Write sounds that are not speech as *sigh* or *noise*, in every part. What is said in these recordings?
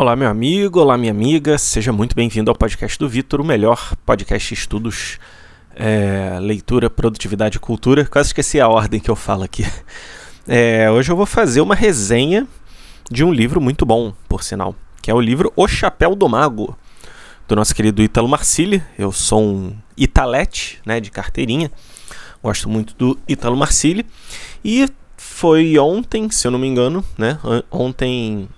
Olá, meu amigo, olá, minha amiga, seja muito bem-vindo ao podcast do Vitor, o melhor podcast de estudos, é, leitura, produtividade e cultura. Quase esqueci a ordem que eu falo aqui. *laughs* É, hoje eu vou fazer uma resenha de um livro muito bom, por sinal, que é o livro O Chapéu do Mago, do nosso querido Ítalo Marcilli. Eu sou um italete, né, de carteirinha, gosto muito do Ítalo Marcilli. E foi ontem, se eu não me engano, né, ontem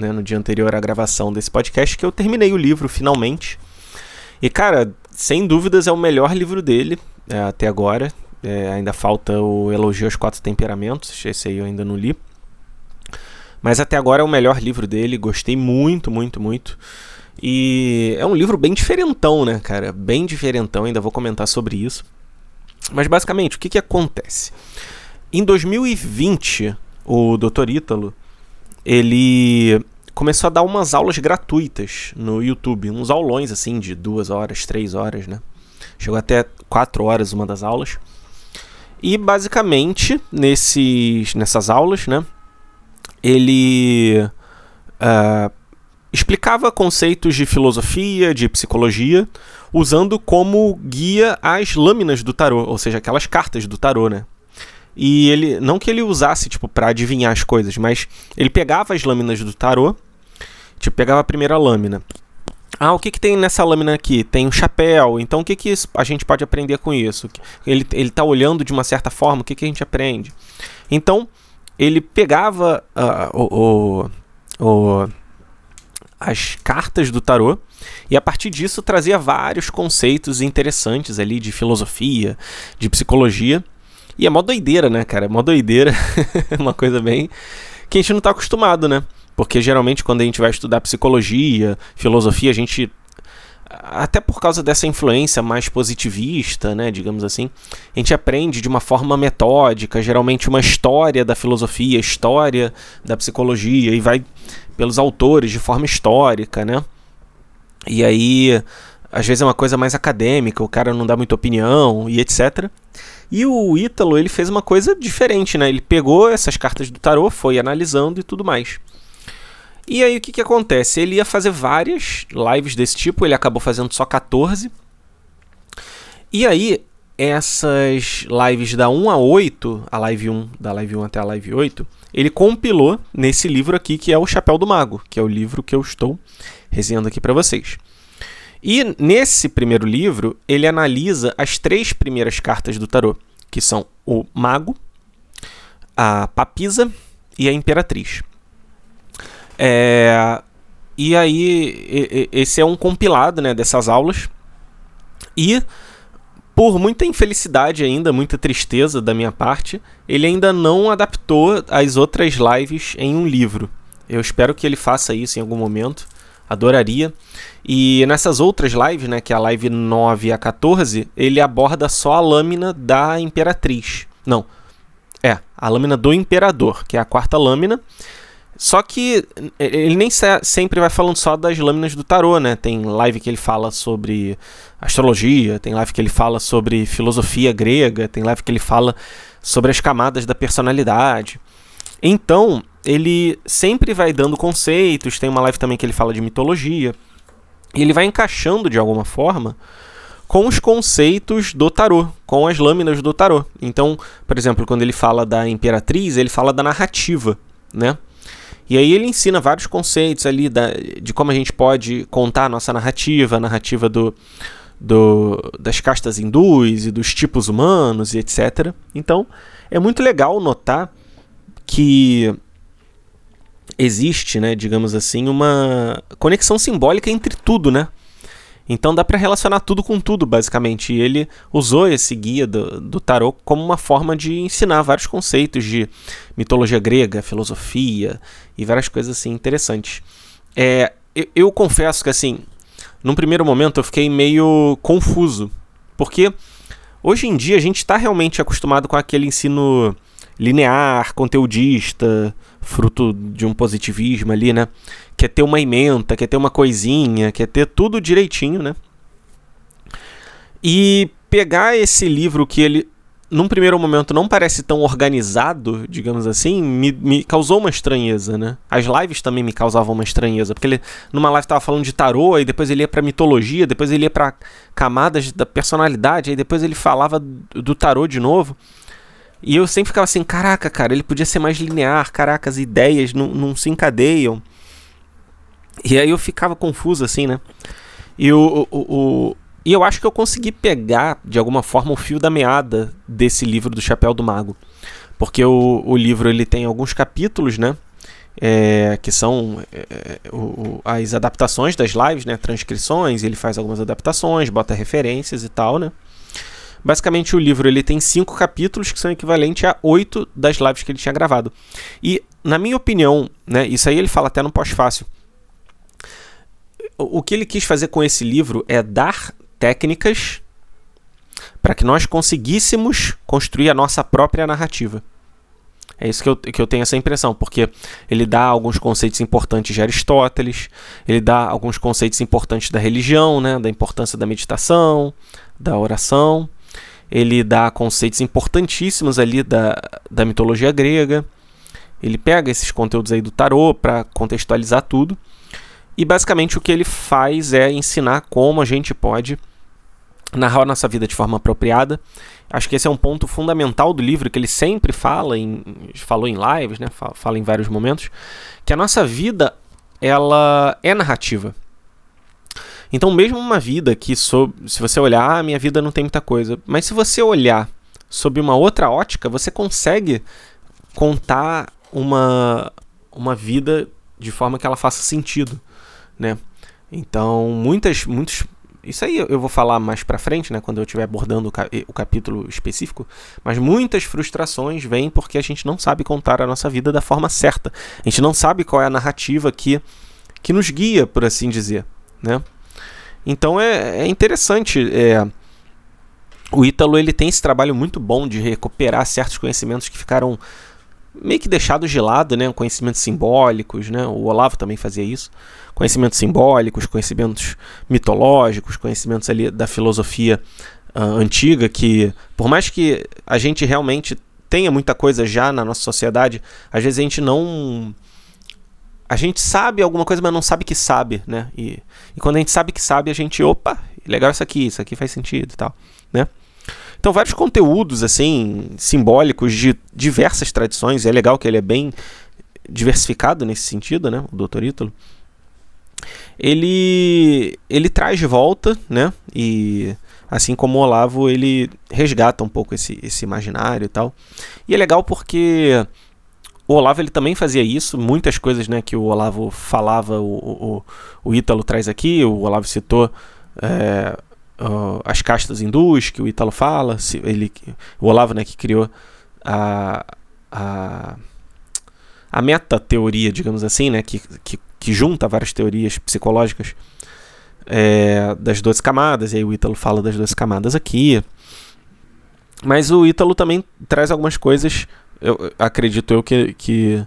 né, no dia anterior à gravação desse podcast, que eu terminei o livro finalmente. E, cara, sem dúvidas é o melhor livro dele é, até agora. É, ainda falta o Elogio aos Quatro Temperamentos, esse aí eu ainda não li. Mas até agora é o melhor livro dele, gostei muito, muito, muito. E é um livro bem diferentão, né, cara? Bem diferentão, ainda vou comentar sobre isso. Mas basicamente, o que, que acontece? Em 2020, o Dr. Ítalo ele começou a dar umas aulas gratuitas no YouTube, uns aulões assim de duas horas, três horas, né? Chegou até quatro horas uma das aulas. E basicamente nesses, nessas aulas, né? Ele uh, explicava conceitos de filosofia, de psicologia, usando como guia as lâminas do tarô, ou seja, aquelas cartas do tarô, né? E ele, não que ele usasse, tipo, para adivinhar as coisas, mas ele pegava as lâminas do tarô, tipo, pegava a primeira lâmina. Ah, o que, que tem nessa lâmina aqui? Tem um chapéu. Então, o que, que a gente pode aprender com isso? Ele, ele tá olhando de uma certa forma, o que, que a gente aprende? Então, ele pegava uh, o, o, o, as cartas do tarô e, a partir disso, trazia vários conceitos interessantes ali de filosofia, de psicologia e é mó doideira, né, cara? É mó doideira. *laughs* uma coisa bem. que a gente não tá acostumado, né? Porque geralmente quando a gente vai estudar psicologia, filosofia, a gente. Até por causa dessa influência mais positivista, né, digamos assim, a gente aprende de uma forma metódica, geralmente uma história da filosofia, história da psicologia, e vai pelos autores de forma histórica, né? E aí, às vezes é uma coisa mais acadêmica, o cara não dá muita opinião e etc. E o Ítalo, ele fez uma coisa diferente, né? Ele pegou essas cartas do tarô, foi analisando e tudo mais. E aí o que, que acontece? Ele ia fazer várias lives desse tipo, ele acabou fazendo só 14. E aí, essas lives da 1 a 8, a live 1, da live 1 até a live 8, ele compilou nesse livro aqui que é o Chapéu do Mago, que é o livro que eu estou resenhando aqui para vocês. E nesse primeiro livro, ele analisa as três primeiras cartas do tarô, que são o Mago, a Papisa e a Imperatriz. É, e aí, esse é um compilado né, dessas aulas. E, por muita infelicidade ainda, muita tristeza da minha parte, ele ainda não adaptou as outras lives em um livro. Eu espero que ele faça isso em algum momento adoraria. E nessas outras lives, né, que é a live 9 a 14, ele aborda só a lâmina da Imperatriz. Não, é, a lâmina do Imperador, que é a quarta lâmina. Só que ele nem sempre vai falando só das lâminas do tarô, né? Tem live que ele fala sobre astrologia, tem live que ele fala sobre filosofia grega, tem live que ele fala sobre as camadas da personalidade. Então, ele sempre vai dando conceitos, tem uma live também que ele fala de mitologia, e ele vai encaixando de alguma forma com os conceitos do tarô, com as lâminas do tarô. Então, por exemplo, quando ele fala da imperatriz, ele fala da narrativa, né? E aí ele ensina vários conceitos ali da, de como a gente pode contar a nossa narrativa, a narrativa do, do, das castas hindus e dos tipos humanos e etc. Então, é muito legal notar que existe, né, digamos assim, uma conexão simbólica entre tudo, né? Então dá para relacionar tudo com tudo, basicamente. E ele usou esse guia do, do tarô como uma forma de ensinar vários conceitos de mitologia grega, filosofia e várias coisas assim interessantes. É, eu, eu confesso que assim, num primeiro momento eu fiquei meio confuso, porque hoje em dia a gente está realmente acostumado com aquele ensino linear, conteudista, fruto de um positivismo ali, né? Quer ter uma ementa, quer ter uma coisinha, quer ter tudo direitinho, né? E pegar esse livro que ele num primeiro momento não parece tão organizado, digamos assim, me, me, causou uma estranheza, né? As lives também me causavam uma estranheza, porque ele numa live tava falando de tarô, e depois ele ia pra mitologia, depois ele ia pra camadas da personalidade, aí depois ele falava do tarô de novo. E eu sempre ficava assim, caraca, cara, ele podia ser mais linear, caraca, as ideias não, não se encadeiam. E aí eu ficava confuso, assim, né? E o, o, o, e eu acho que eu consegui pegar, de alguma forma, o fio da meada desse livro do Chapéu do Mago. Porque o, o livro ele tem alguns capítulos, né? É, que são é, o, as adaptações das lives, né? Transcrições, ele faz algumas adaptações, bota referências e tal, né? Basicamente, o livro ele tem cinco capítulos que são equivalentes a oito das lives que ele tinha gravado. E, na minha opinião, né? Isso aí ele fala até no pós-fácil. O que ele quis fazer com esse livro é dar técnicas para que nós conseguíssemos construir a nossa própria narrativa. É isso que eu, que eu tenho essa impressão, porque ele dá alguns conceitos importantes de Aristóteles, ele dá alguns conceitos importantes da religião, né, da importância da meditação, da oração, ele dá conceitos importantíssimos ali da, da mitologia grega, ele pega esses conteúdos aí do tarô para contextualizar tudo, e basicamente o que ele faz é ensinar como a gente pode narrar a nossa vida de forma apropriada. Acho que esse é um ponto fundamental do livro que ele sempre fala, em, falou em lives, né? fala em vários momentos, que a nossa vida ela é narrativa. Então, mesmo uma vida que, se você olhar, ah, minha vida não tem muita coisa, mas se você olhar sob uma outra ótica, você consegue contar uma, uma vida de forma que ela faça sentido, né? Então, muitas, muitos isso aí eu vou falar mais pra frente, né, quando eu estiver abordando o, capítulo específico, mas muitas frustrações vêm porque a gente não sabe contar a nossa vida da forma certa. A gente não sabe qual é a narrativa que, que nos guia, por assim dizer, né? Então é, é interessante, é, o Ítalo ele tem esse trabalho muito bom de recuperar certos conhecimentos que ficaram meio que deixados de lado, né, conhecimentos simbólicos, né? O Olavo também fazia isso conhecimentos simbólicos, conhecimentos mitológicos, conhecimentos ali da filosofia uh, antiga, que por mais que a gente realmente tenha muita coisa já na nossa sociedade, às vezes a gente não a gente sabe alguma coisa, mas não sabe que sabe, né? E, e quando a gente sabe que sabe, a gente, opa, legal isso aqui, isso aqui faz sentido e tal, né? Então, vários conteúdos, assim, simbólicos de diversas tradições, é legal que ele é bem diversificado nesse sentido, né? O Dr. Ítalo ele ele traz de volta, né? E assim como o Olavo, ele resgata um pouco esse, esse imaginário e tal. E é legal porque o Olavo ele também fazia isso, muitas coisas né, que o Olavo falava, o, o, o Ítalo traz aqui, o Olavo citou é, uh, as castas hindus que o Ítalo fala, ele, o Olavo né, que criou a, a, a meta-teoria, digamos assim, né, que, que que junta várias teorias psicológicas é, das 12 camadas, e aí o Ítalo fala das 12 camadas aqui. Mas o Ítalo também traz algumas coisas, eu acredito eu, que, que,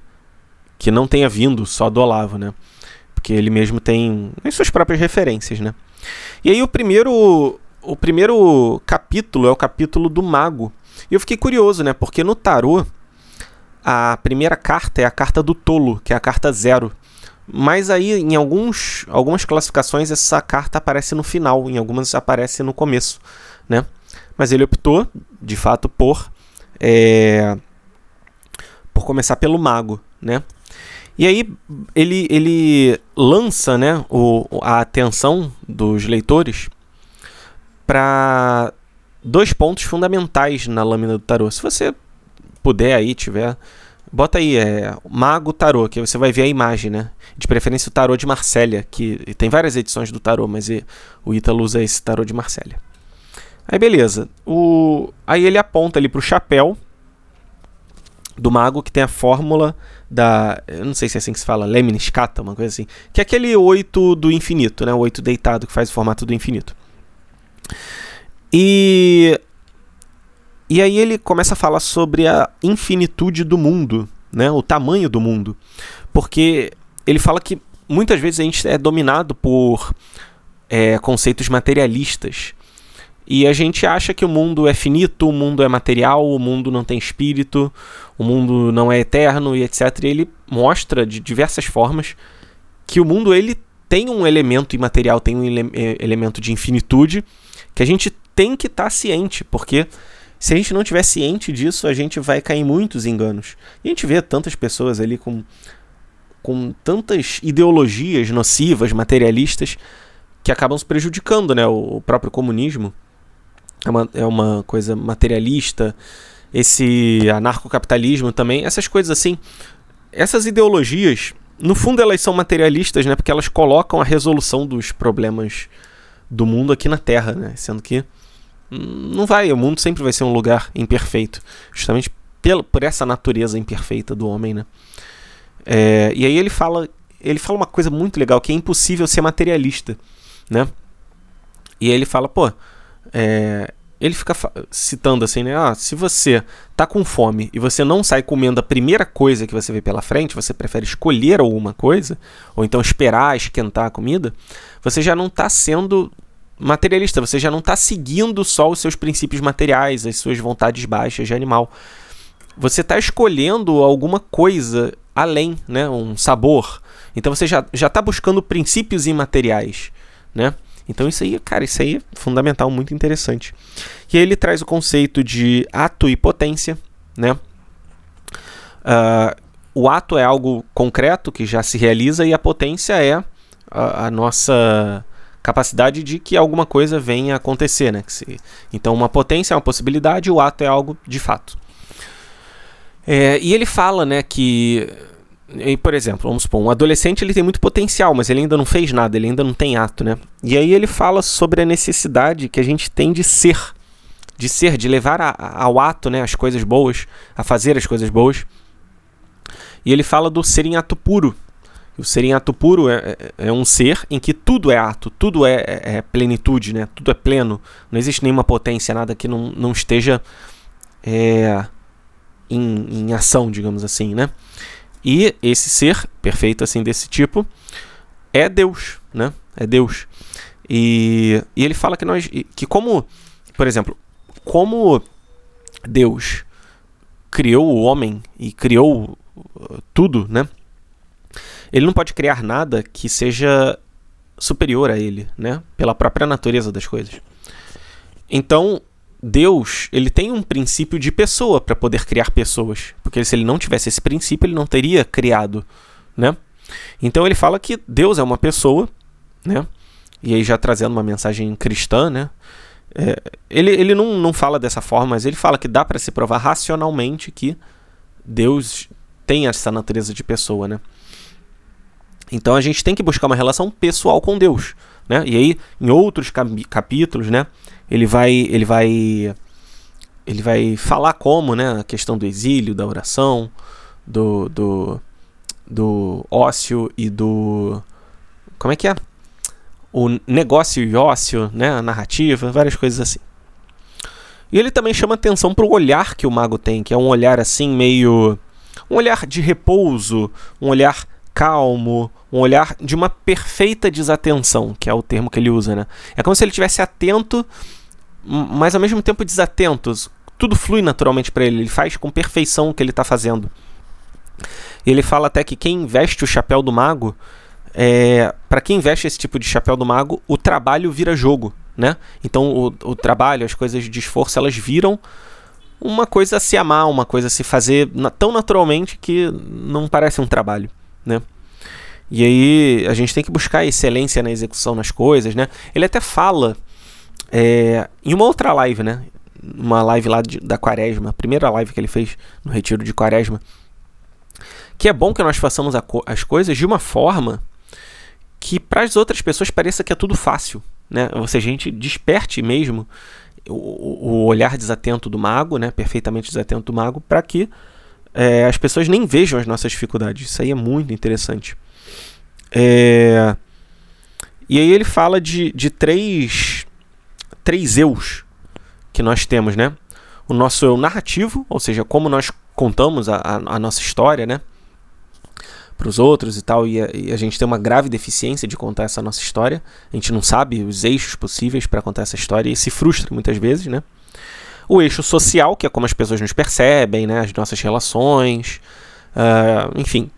que não tenha vindo só do Olavo, né? Porque ele mesmo tem as suas próprias referências, né? E aí o primeiro, o primeiro capítulo é o capítulo do mago. E eu fiquei curioso, né? Porque no tarô, a primeira carta é a carta do tolo, que é a carta zero. Mas aí, em alguns, algumas classificações, essa carta aparece no final, em algumas aparece no começo, né? Mas ele optou, de fato, por é, por começar pelo mago, né? E aí ele, ele lança né, o, a atenção dos leitores para dois pontos fundamentais na lâmina do tarô. Se você puder aí, tiver Bota aí, é Mago Tarô, que você vai ver a imagem, né? De preferência o tarô de Marsella, que tem várias edições do tarô, mas o Ítalo usa esse tarô de Marsella. Aí beleza. O, aí ele aponta ali pro chapéu do mago que tem a fórmula da, eu não sei se é assim que se fala, Lemniscata, uma coisa assim, que é aquele 8 do infinito, né? O 8 deitado que faz o formato do infinito. E e aí ele começa a falar sobre a infinitude do mundo, né? o tamanho do mundo. Porque ele fala que muitas vezes a gente é dominado por é, conceitos materialistas. E a gente acha que o mundo é finito, o mundo é material, o mundo não tem espírito, o mundo não é eterno e etc. E ele mostra de diversas formas que o mundo ele tem um elemento imaterial, tem um ele eh, elemento de infinitude que a gente tem que estar tá ciente, porque se a gente não estiver ciente disso, a gente vai cair em muitos enganos. E a gente vê tantas pessoas ali com, com tantas ideologias nocivas, materialistas, que acabam se prejudicando, né? O próprio comunismo é uma, é uma coisa materialista, esse anarcocapitalismo também, essas coisas assim. Essas ideologias, no fundo, elas são materialistas, né? Porque elas colocam a resolução dos problemas do mundo aqui na Terra, né? Sendo que não vai, o mundo sempre vai ser um lugar imperfeito, justamente pelo, por essa natureza imperfeita do homem, né? É, e aí ele fala, ele fala uma coisa muito legal, que é impossível ser materialista, né? E aí ele fala, pô, é, ele fica citando assim, né? Ah, se você tá com fome e você não sai comendo a primeira coisa que você vê pela frente, você prefere escolher alguma coisa, ou então esperar esquentar a comida, você já não está sendo materialista, você já não está seguindo só os seus princípios materiais, as suas vontades baixas de animal. Você está escolhendo alguma coisa além, né? Um sabor. Então você já está buscando princípios imateriais, né? Então isso aí, cara, isso aí é fundamental, muito interessante. E aí ele traz o conceito de ato e potência, né? Uh, o ato é algo concreto que já se realiza e a potência é a, a nossa capacidade de que alguma coisa venha a acontecer, né? Se, então uma potência é uma possibilidade, o ato é algo de fato. É, e ele fala, né, que e, por exemplo, vamos supor, um adolescente ele tem muito potencial, mas ele ainda não fez nada, ele ainda não tem ato, né? E aí ele fala sobre a necessidade que a gente tem de ser, de ser, de levar a, a, ao ato, né, as coisas boas, a fazer as coisas boas. E ele fala do ser em ato puro. O ser em ato puro é, é, é um ser em que tudo é ato, tudo é, é, é, plenitude, né? Tudo é pleno. Não existe nenhuma potência, nada que não, não esteja é, em, em ação, digamos assim, né? E esse ser perfeito assim desse tipo é Deus, né? É Deus. E, e ele fala que nós que como, por exemplo, como Deus criou o homem e criou uh, tudo, né? Ele não pode criar nada que seja superior a ele, né? Pela própria natureza das coisas. Então, Deus, ele tem um princípio de pessoa para poder criar pessoas, porque se ele não tivesse esse princípio, ele não teria criado, né? Então ele fala que Deus é uma pessoa, né? E aí já trazendo uma mensagem cristã, né? É, ele ele não, não fala dessa forma, mas ele fala que dá para se provar racionalmente que Deus tem essa natureza de pessoa, né? Então a gente tem que buscar uma relação pessoal com Deus, né? E aí em outros capítulos, né? ele vai ele vai ele vai falar como, né, a questão do exílio, da oração, do, do, do ócio e do como é que é? O negócio e ócio, né, a narrativa, várias coisas assim. E ele também chama atenção para o olhar que o mago tem, que é um olhar assim meio um olhar de repouso, um olhar calmo, um olhar de uma perfeita desatenção, que é o termo que ele usa, né? É como se ele estivesse atento, mas ao mesmo tempo desatento. Tudo flui naturalmente para ele, ele faz com perfeição o que ele está fazendo. Ele fala até que quem veste o chapéu do mago, é, para quem veste esse tipo de chapéu do mago, o trabalho vira jogo, né? Então o, o trabalho, as coisas de esforço, elas viram uma coisa a se amar, uma coisa a se fazer tão naturalmente que não parece um trabalho né? E aí a gente tem que buscar excelência na execução nas coisas, né? Ele até fala é, em uma outra live, né? Uma live lá de, da Quaresma, a primeira live que ele fez no retiro de Quaresma, que é bom que nós façamos co as coisas de uma forma que para as outras pessoas pareça que é tudo fácil, né? Ou seja, a gente desperte mesmo o, o olhar desatento do mago, né? Perfeitamente desatento do mago, para que é, as pessoas nem vejam as nossas dificuldades. Isso aí é muito interessante. É... E aí ele fala de, de três, três eus que nós temos, né? O nosso eu narrativo, ou seja, como nós contamos a, a, a nossa história, né? para os outros e tal, e a, e a, gente tem uma grave deficiência de contar essa nossa história. A gente não sabe os eixos possíveis para contar essa história e se frustra muitas vezes, né? O eixo social, que é como as pessoas nos percebem, né? As nossas relações, uh, enfim,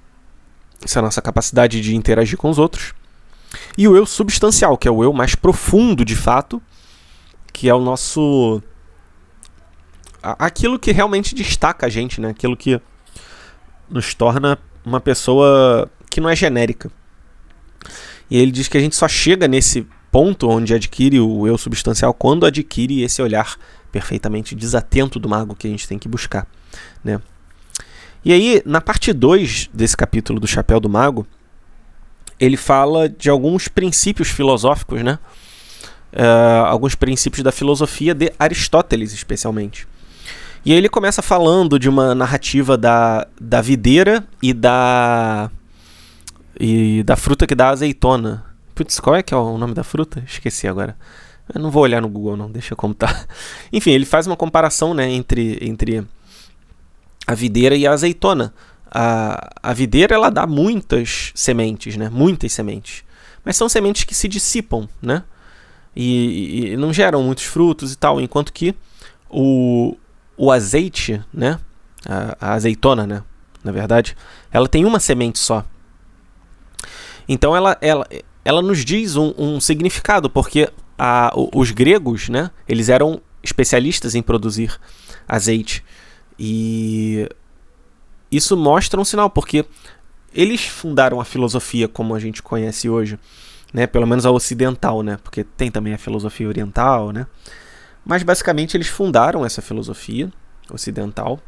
essa é a nossa capacidade de interagir com os outros. E o eu substancial, que é o eu mais profundo de fato, que é o nosso. aquilo que realmente destaca a gente, né? Aquilo que nos torna uma pessoa que não é genérica. E ele diz que a gente só chega nesse ponto onde adquire o eu substancial quando adquire esse olhar perfeitamente desatento do mago que a gente tem que buscar, né? E aí, na parte 2 desse capítulo do Chapéu do Mago, ele fala de alguns princípios filosóficos, né? Uh, alguns princípios da filosofia de Aristóteles, especialmente. E aí ele começa falando de uma narrativa da, da videira e da e da fruta que dá azeitona. Putz, qual é que é o nome da fruta? Esqueci agora. Eu não vou olhar no Google não, deixa como tá. *laughs* Enfim, ele faz uma comparação, né, entre entre a videira e a azeitona. A, a videira ela dá muitas sementes, né? Muitas sementes. Mas são sementes que se dissipam, né? E, e não geram muitos frutos e tal, enquanto que o, o azeite, né? A, a, azeitona, né? Na verdade, ela tem uma semente só. Então ela, ela, ela nos diz um, um significado, porque a, os gregos, né? Eles eram especialistas em produzir azeite. E isso mostra um sinal, porque eles fundaram a filosofia como a gente conhece hoje, né? Pelo menos a ocidental, né? Porque tem também a filosofia oriental, né? Mas basicamente eles fundaram essa filosofia ocidental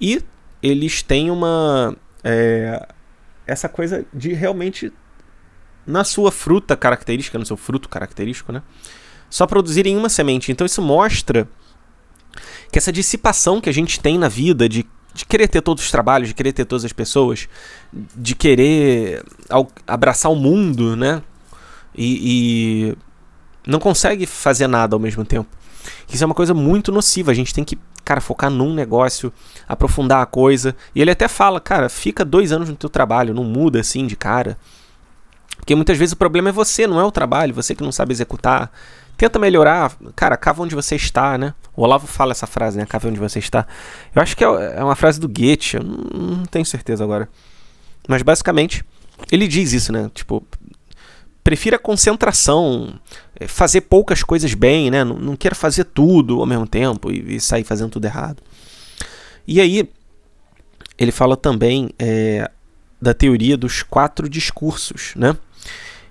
e eles têm uma é, essa coisa de realmente na sua fruta característica, no seu fruto característico, né? Só produzirem uma semente. Então isso mostra que essa dissipação que a gente tem na vida de, de querer ter todos os trabalhos, de querer ter todas as pessoas, de querer abraçar o mundo, né? E, e não consegue fazer nada ao mesmo tempo. Isso é uma coisa muito nociva. A gente tem que, cara, focar num negócio, aprofundar a coisa. E ele até fala, cara, fica dois anos no teu trabalho, não muda assim de cara. Porque muitas vezes o problema é você, não é o trabalho, você que não sabe executar. Tenta melhorar, cara, cava onde você está, né? O Olavo fala essa frase, né? Cava onde você está. Eu acho que é, é uma frase do Goethe, eu não, tenho certeza agora. Mas basicamente, ele diz isso, né? Tipo, prefira concentração, é, fazer poucas coisas bem, né? Não, não queira fazer tudo ao mesmo tempo e, e, sair fazendo tudo errado. E aí, ele fala também é, da teoria dos quatro discursos, né?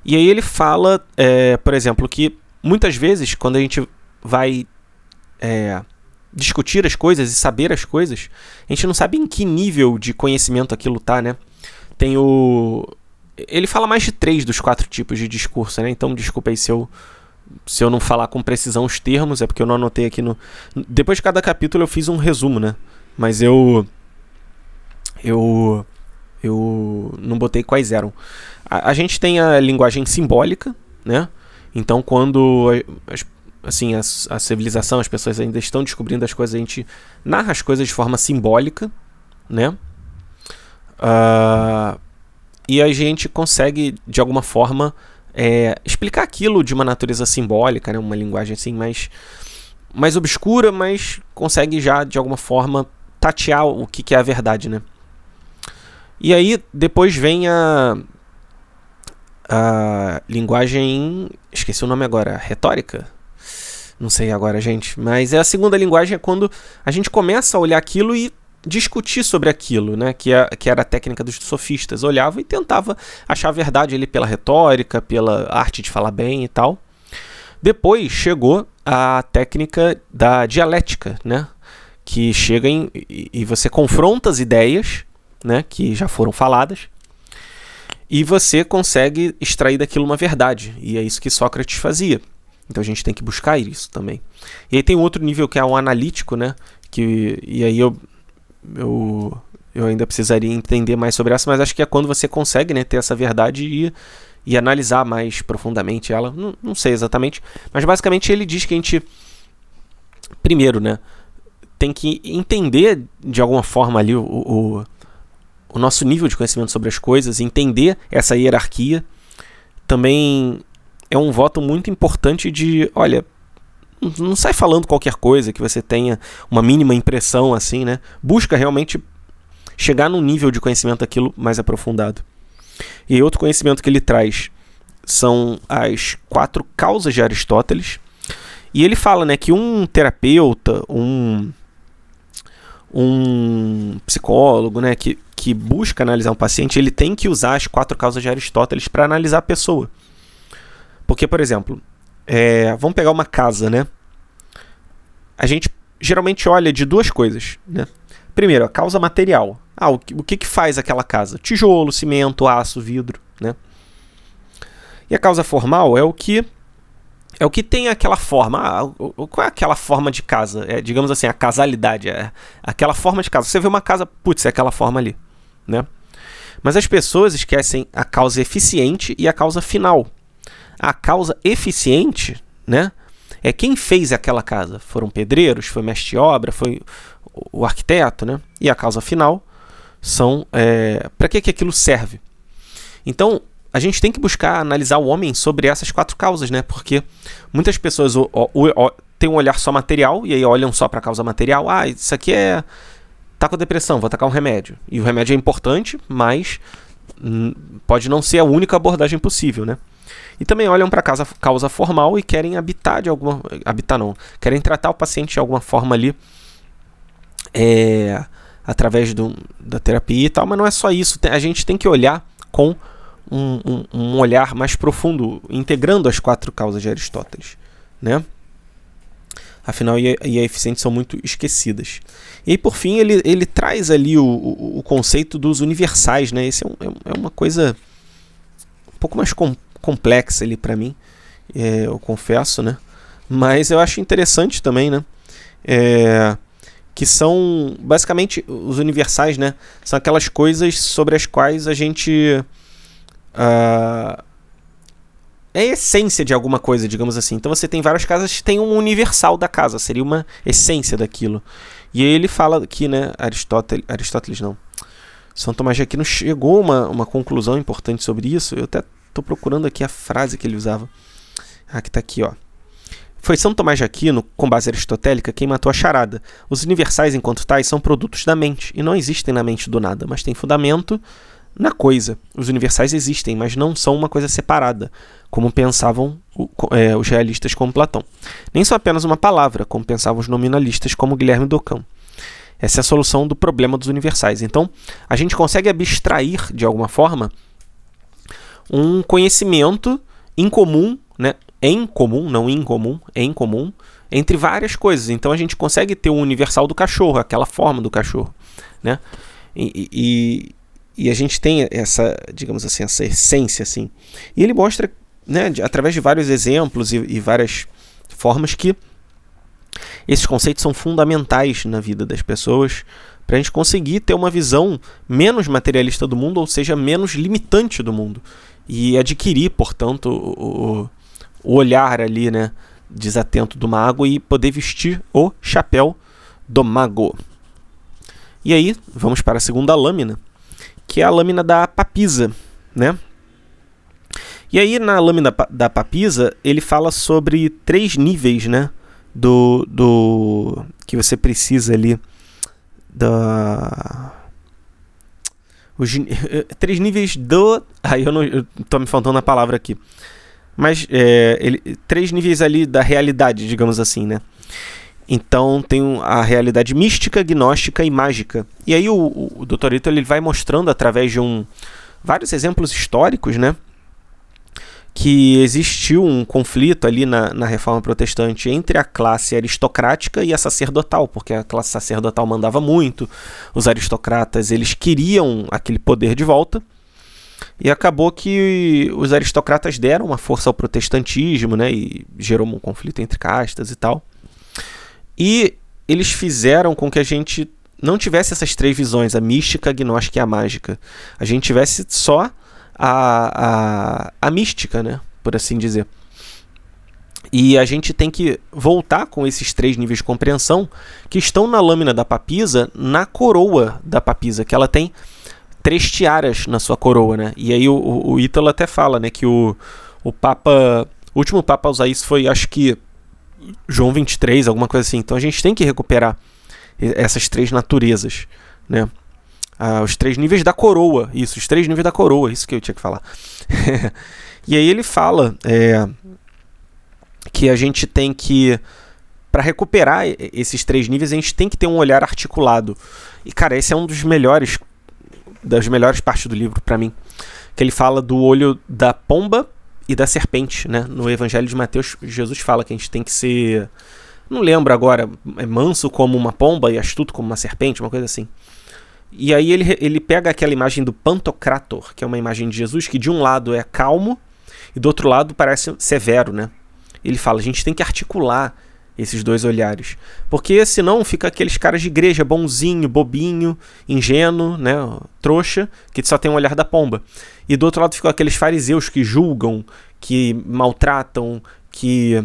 E aí ele fala, é, por exemplo, que muitas vezes quando a gente vai é, discutir as coisas e saber as coisas, a gente não sabe em que nível de conhecimento aquilo tá, né? Tem o ele fala mais de três dos quatro tipos de discurso, né? Então, desculpa aí se eu, se eu não falar com precisão os termos, é porque eu não anotei aqui no. Depois de cada capítulo eu fiz um resumo, né? Mas eu. Eu. Eu não botei quais eram. A, a gente tem a linguagem simbólica, né? Então, quando. As, assim, a, a civilização, as pessoas ainda estão descobrindo as coisas, a gente narra as coisas de forma simbólica, né? Uh, e a gente consegue, de alguma forma, é, explicar aquilo de uma natureza simbólica, né? uma linguagem assim mais, mais obscura, mas consegue já, de alguma forma, tatear o que, que é a verdade. Né? E aí, depois vem a, a linguagem. Esqueci o nome agora. Retórica? Não sei agora, gente. Mas é a segunda linguagem é quando a gente começa a olhar aquilo e discutir sobre aquilo, né? Que, é, que era a técnica dos sofistas. Olhava e tentava achar a verdade ali pela retórica, pela arte de falar bem e tal. Depois chegou a técnica da dialética, né? Que chega em, e você confronta as ideias, né? Que já foram faladas. E você consegue extrair daquilo uma verdade. E é isso que Sócrates fazia. Então a gente tem que buscar isso também. E aí tem outro nível que é o analítico, né? Que, e aí eu eu, eu ainda precisaria entender mais sobre essa, mas acho que é quando você consegue né, ter essa verdade e, e analisar mais profundamente ela. Não, não sei exatamente, mas basicamente ele diz que a gente, primeiro, né, tem que entender de alguma forma ali o, o, o nosso nível de conhecimento sobre as coisas, entender essa hierarquia, também é um voto muito importante de, olha, não sai falando qualquer coisa que você tenha uma mínima impressão assim, né? Busca realmente chegar num nível de conhecimento daquilo mais aprofundado. E outro conhecimento que ele traz são as quatro causas de Aristóteles. E ele fala, né, que um terapeuta, um um psicólogo, né, que, que busca analisar um paciente, ele tem que usar as quatro causas de Aristóteles para analisar a pessoa. Porque, por exemplo, é, vamos pegar uma casa, né? A gente geralmente olha de duas coisas, né? Primeiro, a causa material. Ah, o que, o que, que faz aquela casa? Tijolo, cimento, aço, vidro, né? E a causa formal é o que é o que tem aquela forma. Ah, qual é aquela forma de casa? É, digamos assim, a casalidade. É aquela forma de casa. Você vê uma casa, putz, é aquela forma ali, né? Mas as pessoas esquecem a causa eficiente e a causa final a causa eficiente, né? É quem fez aquela casa. Foram pedreiros, foi mestre de obra, foi o arquiteto, né? E a causa final são é, para que, que aquilo serve. Então, a gente tem que buscar analisar o homem sobre essas quatro causas, né? Porque muitas pessoas o, o, o, têm um olhar só material e aí olham só para a causa material. Ah, isso aqui é. Tá com depressão, vou tacar um remédio. E o remédio é importante, mas hum, pode não ser a única abordagem possível, né? E também olham para a causa formal e querem habitar de alguma. habitar não. Querem tratar o paciente de alguma forma ali. É, através do, da terapia e tal, mas não é só isso. A gente tem que olhar com um, um, um olhar mais profundo, integrando as quatro causas de Aristóteles. Né? Afinal, e a, eficiente são muito esquecidas. E aí, por fim, ele, ele traz ali o, o, o conceito dos universais. Né? Esse é, um, é, é uma coisa um pouco mais com, complexa ali para mim, é, eu confesso, né? Mas eu acho interessante também, né? É, que são basicamente os universais, né? São aquelas coisas sobre as quais a gente uh, é a essência de alguma coisa, digamos assim. Então você tem várias casas que tem um universal da casa, seria uma essência daquilo. E ele fala aqui, né? Aristóteles, Aristóteles não. São Tomás de Aquino chegou a uma, uma conclusão importante sobre isso. Eu até Estou procurando aqui a frase que ele usava. Ah, que está aqui, ó. Foi São Tomás de Aquino, com base aristotélica, quem matou a charada. Os universais, enquanto tais, são produtos da mente, e não existem na mente do nada, mas têm fundamento na coisa. Os universais existem, mas não são uma coisa separada, como pensavam é, os realistas como Platão. Nem são apenas uma palavra, como pensavam os nominalistas como Guilherme Docão. Essa é a solução do problema dos universais. Então, a gente consegue abstrair, de alguma forma, um conhecimento em comum, né? Em comum, não incomum, em comum, entre várias coisas. Então a gente consegue ter o universal do cachorro, aquela forma do cachorro, né? E, e, e, a gente tem essa, digamos assim, essa essência, assim. E ele mostra, né, de, através de vários exemplos e, e várias formas que esses conceitos são fundamentais na vida das pessoas para a gente conseguir ter uma visão menos materialista do mundo, ou seja, menos limitante do mundo e adquirir, portanto, o, o olhar ali, né, desatento do mago e poder vestir o chapéu do mago. E aí, vamos para a segunda lâmina, que é a lâmina da papisa, né? E aí, na lâmina da papisa, ele fala sobre três níveis, né? Do, do que você precisa ali da os *laughs* três níveis do. Aí eu não eu tô me faltando a palavra aqui. Mas é, ele, três níveis ali da realidade, digamos assim, né? Então tem a realidade mística, gnóstica e mágica. E aí o, o Dr. Ito ele vai mostrando através de um vários exemplos históricos, né? que existiu um conflito ali na, na reforma protestante entre a classe aristocrática e a sacerdotal, porque a classe sacerdotal mandava muito, os aristocratas eles queriam aquele poder de volta, e acabou que os aristocratas deram uma força ao protestantismo, né, e gerou um conflito entre castas e tal. E eles fizeram com que a gente não tivesse essas três visões, a mística, a gnóstica e a mágica. A gente tivesse só a, a, a mística, né? Por assim dizer. E a gente tem que voltar com esses três níveis de compreensão que estão na lâmina da papisa, na coroa da papisa, que ela tem três tiaras na sua coroa, né? E aí o, o Ítalo até fala, né, que o, o Papa, o último Papa a usar isso foi, acho que João 23, alguma coisa assim. Então a gente tem que recuperar essas três naturezas, né? Ah, os três níveis da coroa, isso, os três níveis da coroa, isso que eu tinha que falar. *laughs* e aí ele fala é, que a gente tem que, para recuperar esses três níveis, a gente tem que ter um olhar articulado. E cara, esse é um dos melhores, das melhores partes do livro para mim, que ele fala do olho da pomba e da serpente, né? No Evangelho de Mateus, Jesus fala que a gente tem que ser, não lembro agora, é manso como uma pomba e astuto como uma serpente, uma coisa assim. E aí ele, ele pega aquela imagem do Pantocrator, que é uma imagem de Jesus que de um lado é calmo e do outro lado parece severo, né? Ele fala, a gente tem que articular esses dois olhares. Porque senão fica aqueles caras de igreja, bonzinho, bobinho, ingênuo, né, trouxa, que só tem um olhar da pomba. E do outro lado ficam aqueles fariseus que julgam, que maltratam, que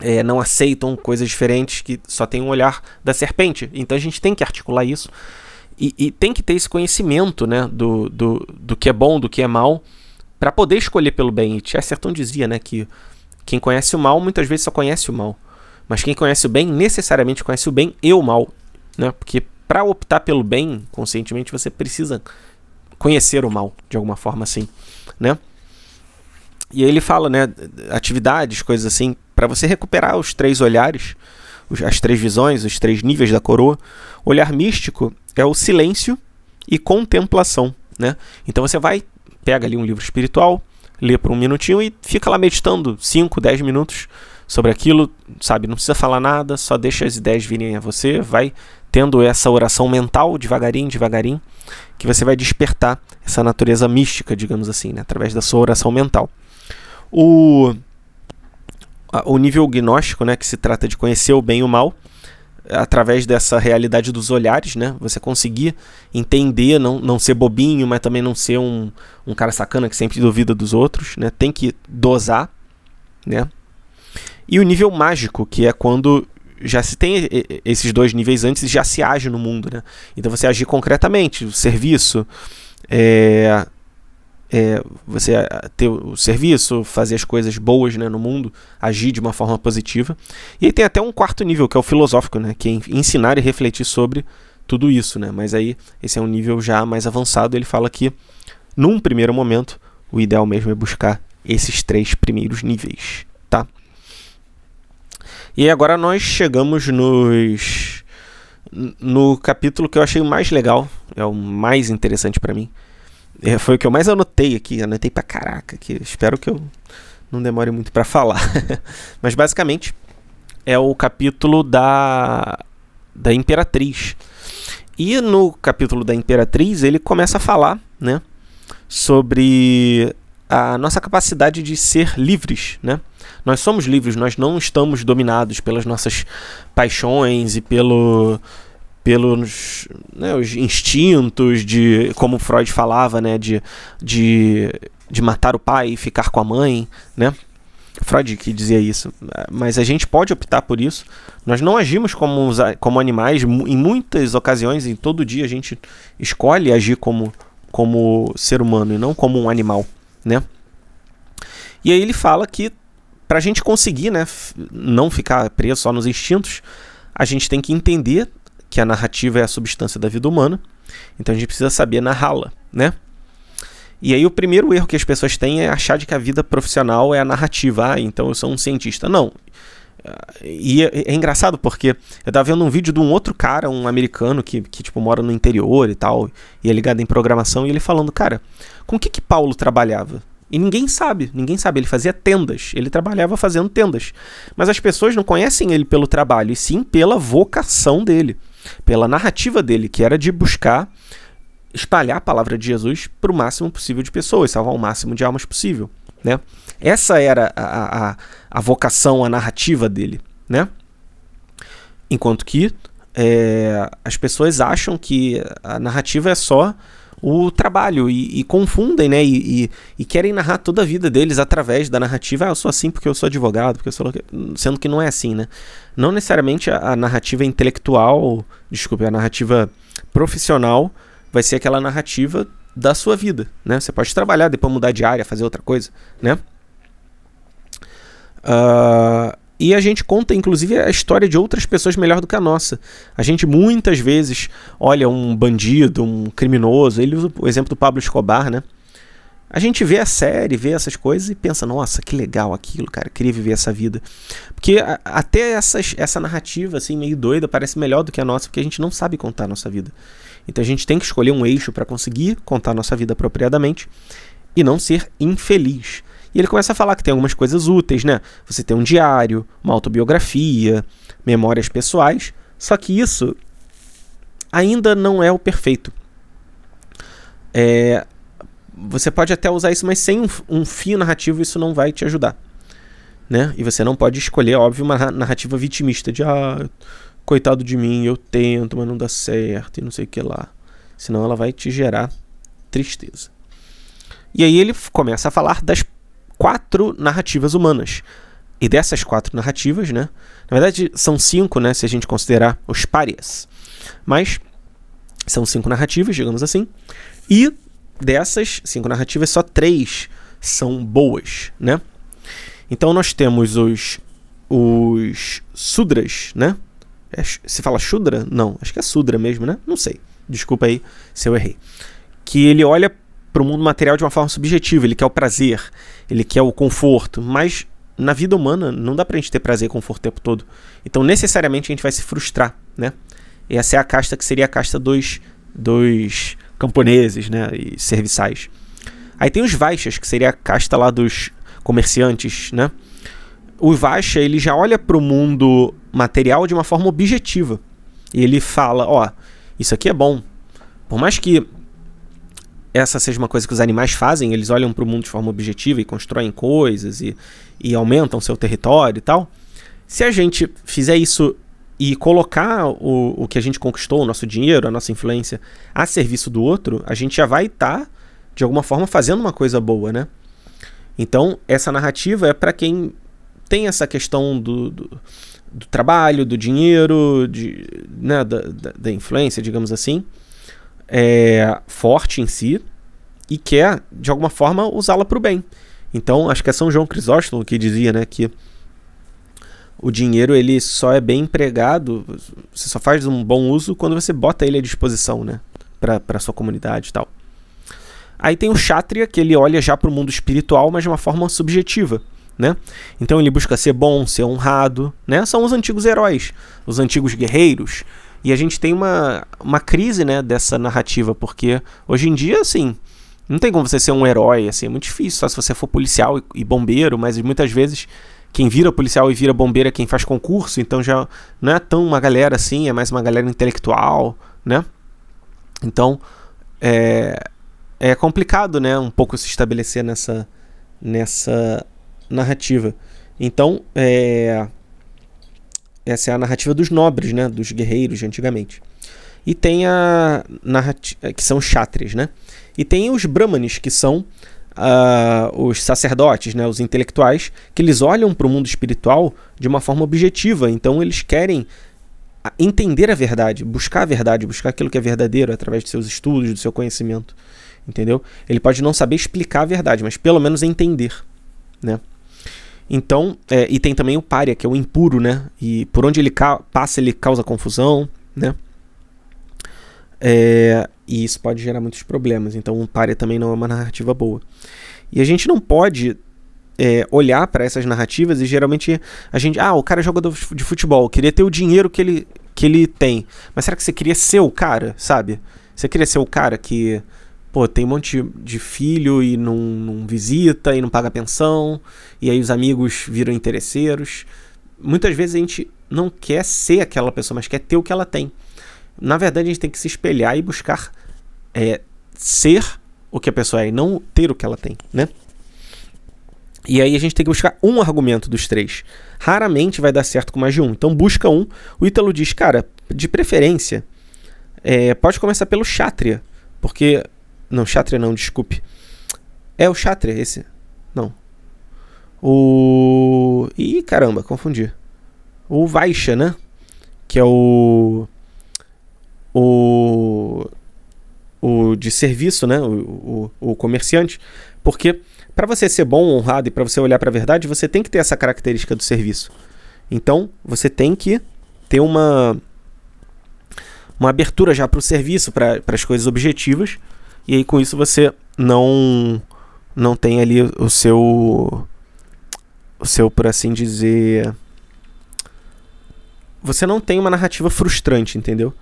é, não aceitam coisas diferentes, que só tem um olhar da serpente. Então a gente tem que articular isso e, e, tem que ter esse conhecimento né, do, do, do que é bom, do que é mal, para poder escolher pelo bem. E Chesterton dizia né, que quem conhece o mal muitas vezes só conhece o mal. Mas quem conhece o bem necessariamente conhece o bem e o mal. Né? Porque para optar pelo bem conscientemente você precisa conhecer o mal de alguma forma assim. Né? E ele fala, né, atividades, coisas assim, para você recuperar os três olhares, as três visões, os três níveis da coroa. O olhar místico é o silêncio e contemplação, né? Então você vai, pega ali um livro espiritual, lê por um minutinho e fica lá meditando 5, 10 minutos sobre aquilo, sabe? Não precisa falar nada, só deixa as ideias virem a você, vai tendo essa oração mental devagarinho, devagarinho, que você vai despertar essa natureza mística, digamos assim, né? através da sua oração mental. O, o nível gnóstico, né, que se trata de conhecer o bem e o mal, através dessa realidade dos olhares, né? Você conseguir entender, não, não ser bobinho, mas também não ser um, um cara sacana que sempre duvida dos outros, né? Tem que dosar, né? E o nível mágico, que é quando já se tem esses dois níveis antes e já se age no mundo, né? Então você agir concretamente, o serviço, é, é, você ter o serviço, fazer as coisas boas né, no mundo, agir de uma forma positiva. E aí tem até um quarto nível, que é o filosófico, né, que é ensinar e refletir sobre tudo isso. Né? Mas aí esse é um nível já mais avançado. Ele fala que, num primeiro momento, o ideal mesmo é buscar esses três primeiros níveis. E agora nós chegamos nos no capítulo que eu achei mais legal, é o mais interessante para mim, é, foi o que eu mais anotei aqui, anotei pra caraca, que espero que eu não demore muito para falar. *laughs* Mas basicamente é o capítulo da da Imperatriz. E no capítulo da Imperatriz ele começa a falar, né, sobre a nossa capacidade de ser livres, né? Nós somos livres, nós não estamos dominados pelas nossas paixões e pelo pelos né, os instintos de como Freud falava né de, de, de matar o pai e ficar com a mãe né? Freud que dizia isso. Mas a gente pode optar por isso. Nós não agimos como, como animais. Em muitas ocasiões em todo dia a gente escolhe agir como como ser humano e não como um animal né? E aí ele fala que para a gente conseguir né não ficar preso só nos instintos a gente tem que entender que a narrativa é a substância da vida humana, então a gente precisa saber narrá-la, né? E aí o primeiro erro que as pessoas têm é achar de que a vida profissional é a narrativa. Ah, então eu sou um cientista. Não. E é, é engraçado porque eu tava vendo um vídeo de um outro cara, um americano que, que tipo mora no interior e tal, e é ligado em programação, e ele falando, cara, com o que que Paulo trabalhava? E ninguém sabe, ninguém sabe. Ele fazia tendas, ele trabalhava fazendo tendas. Mas as pessoas não conhecem ele pelo trabalho, e sim pela vocação dele pela narrativa dele, que era de buscar espalhar a palavra de Jesus para o máximo possível de pessoas, salvar o máximo de almas possível. Né? Essa era a, a, a vocação, a narrativa dele. Né? Enquanto que é, as pessoas acham que a narrativa é só o trabalho e, e confundem, né? E, e, e, querem narrar toda a vida deles através da narrativa. Ah, eu sou assim porque eu sou advogado, porque eu sou. Sendo que não é assim, né? Não necessariamente a, a narrativa intelectual, desculpe, a narrativa profissional vai ser aquela narrativa da sua vida, né? Você pode trabalhar, depois mudar de área, fazer outra coisa, né? Uh, e a gente conta, inclusive, a história de outras pessoas melhor do que a nossa. A gente muitas vezes olha um bandido, um criminoso, ele usa o exemplo do Pablo Escobar, né? A gente vê a série, vê essas coisas e pensa, nossa, que legal aquilo, cara, queria viver essa vida. Porque a, até essas, essa narrativa, assim, meio doida, parece melhor do que a nossa, porque a gente não sabe contar a nossa vida. Então a gente tem que escolher um eixo para conseguir contar a nossa vida apropriadamente e não ser infeliz. E ele começa a falar que tem algumas coisas úteis, né? Você tem um diário, uma autobiografia, memórias pessoais, só que isso ainda não é o perfeito. É, você pode até usar isso, mas sem um, um, fio narrativo isso não vai te ajudar. Né? E você não pode escolher, óbvio, uma narrativa vitimista de ah, coitado de mim, eu tento, mas não dá certo e não sei o que lá. Senão ela vai te gerar tristeza. E aí ele começa a falar das quatro narrativas humanas. E dessas quatro narrativas, né? Na verdade, são cinco, né? Se a gente considerar os párias. Mas são cinco narrativas, digamos assim. E dessas cinco narrativas, só três são boas, né? Então nós temos os os Sudras, né? É, se fala Shudra? Não, acho que é Sudra mesmo, né? Não sei. Desculpa aí se eu errei. Que ele olha para o mundo material de uma forma subjetiva. Ele quer o prazer, ele quer o conforto, mas na vida humana não dá para a gente ter prazer e conforto o tempo todo. Então, necessariamente, a gente vai se frustrar, né? E essa é a casta que seria a casta dos, dos camponeses, né? E serviçais. Aí tem os Vaixas, que seria a casta lá dos comerciantes, né? O Vaisha, ele já olha para o mundo material de uma forma objetiva. E ele fala, ó, isso aqui é bom. Por mais que essa seja uma coisa que os animais fazem, eles olham para o mundo de forma objetiva e constroem coisas e, e aumentam seu território e tal. Se a gente fizer isso e colocar o, o que a gente conquistou, o nosso dinheiro, a nossa influência, a serviço do outro, a gente já vai estar, tá, de alguma forma, fazendo uma coisa boa, né? Então, essa narrativa é para quem tem essa questão do, do, do trabalho, do dinheiro, de, né, da, da, da influência, digamos assim, é, forte em si e quer, de alguma forma, usá-la para o bem. Então, acho que é São João Crisóstomo que dizia né, que o dinheiro ele só é bem empregado, você só faz um bom uso quando você bota ele à disposição né, para a sua comunidade e tal. Aí tem o Kshatriya, que ele olha já para o mundo espiritual, mas de uma forma subjetiva. Né? Então ele busca ser bom, ser honrado, né? São os antigos heróis, os antigos guerreiros, e a gente tem uma, uma crise né, dessa narrativa, porque hoje em dia, assim, não tem como você ser um herói, assim, é muito difícil, só se você for policial e, e bombeiro, mas muitas vezes quem vira policial e vira bombeiro é quem faz concurso, então já não é tão uma galera assim, é mais uma galera intelectual, né? Então, é, é complicado, né, um pouco se estabelecer nessa, nessa narrativa. Então, é, essa é a narrativa dos nobres, né? Dos guerreiros de antigamente. E tem a narrativa que são chátrias, né? E tem os brahmanes, que são uh, os sacerdotes, né? Os intelectuais, que eles olham para o mundo espiritual de uma forma objetiva. Então eles querem entender a verdade, buscar a verdade, buscar aquilo que é verdadeiro através de seus estudos, do seu conhecimento, entendeu? Ele pode não saber explicar a verdade, mas pelo menos entender, né? Então, é, e tem também o pária, que é o impuro, né? E por onde ele passa, ele causa confusão, né? É, e isso pode gerar muitos problemas. Então, o pária também não é uma narrativa boa. E a gente não pode é, olhar para essas narrativas e geralmente a gente. Ah, o cara é jogador de futebol, queria ter o dinheiro que ele, que ele tem. Mas será que você queria ser o cara, sabe? Você queria ser o cara que pô, tem um monte de filho e não, não, visita e não paga pensão, e aí os amigos viram interesseiros. Muitas vezes a gente não quer ser aquela pessoa, mas quer ter o que ela tem. Na verdade, a gente tem que se espelhar e buscar é, ser o que a pessoa é e não ter o que ela tem, né? E aí a gente tem que buscar um argumento dos três. Raramente vai dar certo com mais de um. Então busca um. O Ítalo diz, cara, de preferência, é, pode começar pelo Kshatriya, porque não, Kshatriya não, desculpe. É o Kshatriya esse? Não. O. Ih, caramba, confundi. O Vaisha, né? Que é o. O. o de serviço, né? O, o, o comerciante, porque para você ser bom, honrado e para você olhar para a verdade, você tem que ter essa característica do serviço. Então, você tem que ter uma uma abertura já para o serviço, para as coisas objetivas, e aí com isso você não não tem ali o seu o seu por assim dizer você não tem uma narrativa frustrante, entendeu?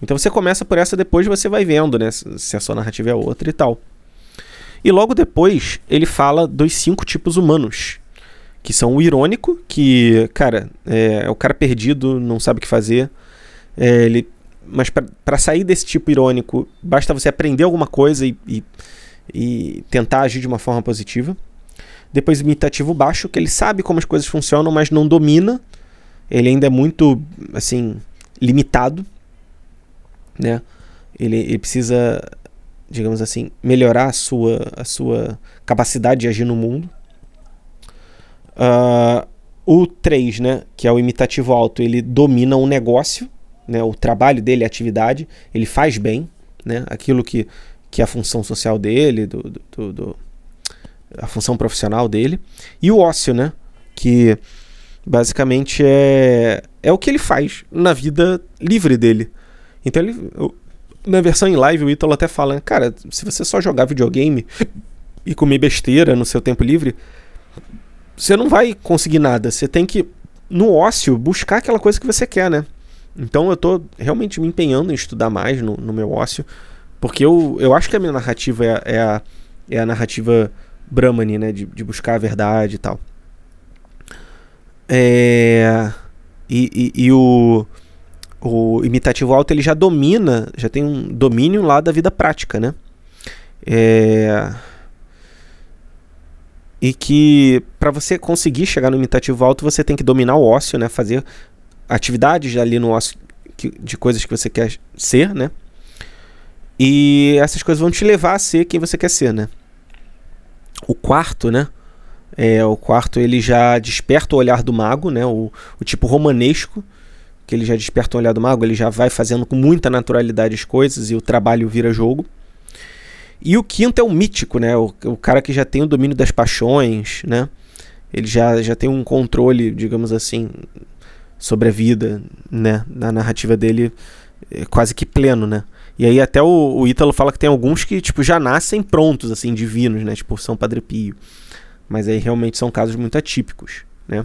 Então você começa por essa, depois você vai vendo, né, se a sua narrativa é outra e tal. E logo depois ele fala dos cinco tipos humanos, que são o irônico, que, cara, é, é o cara perdido, não sabe o que fazer. É, ele, mas para sair desse tipo irônico, basta você aprender alguma coisa e, e, e tentar agir de uma forma positiva. Depois imitativo baixo, que ele sabe como as coisas funcionam, mas não domina. Ele ainda é muito, assim, limitado, né? Ele, ele precisa digamos assim, melhorar a sua, a sua capacidade de agir no mundo. Uh, o 3, né, que é o imitativo alto, ele domina um negócio, né, o trabalho dele, a atividade, ele faz bem, né, aquilo que, que é a função social dele, do, do, do, a função profissional dele. E o ócio, né, que basicamente é, é o que ele faz na vida livre dele. Então ele, na versão em live, o Ítalo até fala: Cara, se você só jogar videogame e comer besteira no seu tempo livre, você não vai conseguir nada. Você tem que, no ócio, buscar aquela coisa que você quer, né? Então eu tô realmente me empenhando em estudar mais no, no meu ócio, porque eu, eu acho que a minha narrativa é, é, a, é a narrativa Brahmani, né? De, de buscar a verdade e tal. É. E, e, e o o imitativo alto ele já domina, já tem um domínio lá da vida prática, né? É... E que para você conseguir chegar no imitativo alto, você tem que dominar o ócio, né? Fazer atividades ali no ócio de coisas que você quer ser, né? E essas coisas vão te levar a ser quem você quer ser, né? O quarto, né? É, o quarto ele já desperta o olhar do mago, né? O, o tipo romanesco que ele já desperta um olhar do mago, ele já vai fazendo com muita naturalidade as coisas e o trabalho vira jogo. E o quinto é o mítico, né? O, o cara que já tem o domínio das paixões, né? Ele já, já tem um controle, digamos assim, sobre a vida, né? Na narrativa dele, é quase que pleno, né? E aí até o, o Ítalo fala que tem alguns que, tipo, já nascem prontos, assim, divinos, né? Tipo, São Padre Pio. Mas aí realmente são casos muito atípicos, né?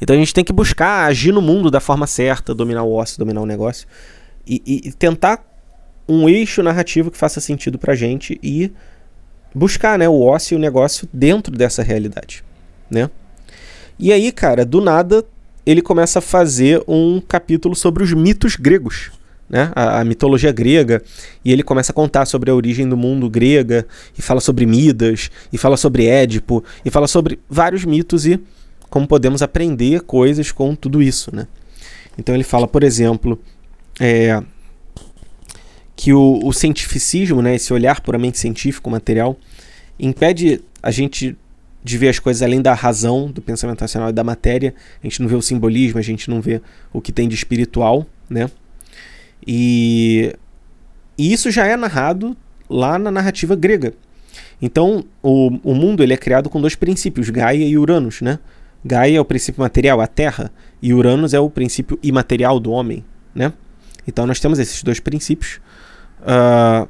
Então a gente tem que buscar agir no mundo da forma certa, dominar o ócio, dominar o negócio e, e, tentar um eixo narrativo que faça sentido pra gente e buscar né, o ócio e o negócio dentro dessa realidade, né? E aí, cara, do nada ele começa a fazer um capítulo sobre os mitos gregos, né? A, a, mitologia grega, e ele começa a contar sobre a origem do mundo grega, e fala sobre Midas, e fala sobre Édipo, e fala sobre vários mitos e como podemos aprender coisas com tudo isso, né? Então ele fala, por exemplo, é, que o, o cientificismo, né, esse olhar puramente científico, material, impede a gente de ver as coisas além da razão, do pensamento racional e da matéria. A gente não vê o simbolismo, a gente não vê o que tem de espiritual, né? E, e isso já é narrado lá na narrativa grega. Então, o, o mundo ele é criado com dois princípios, Gaia e Uranus, né? Gaia é o princípio material, a Terra, e Uranus é o princípio imaterial do homem, né? Então nós temos esses dois princípios. Uh,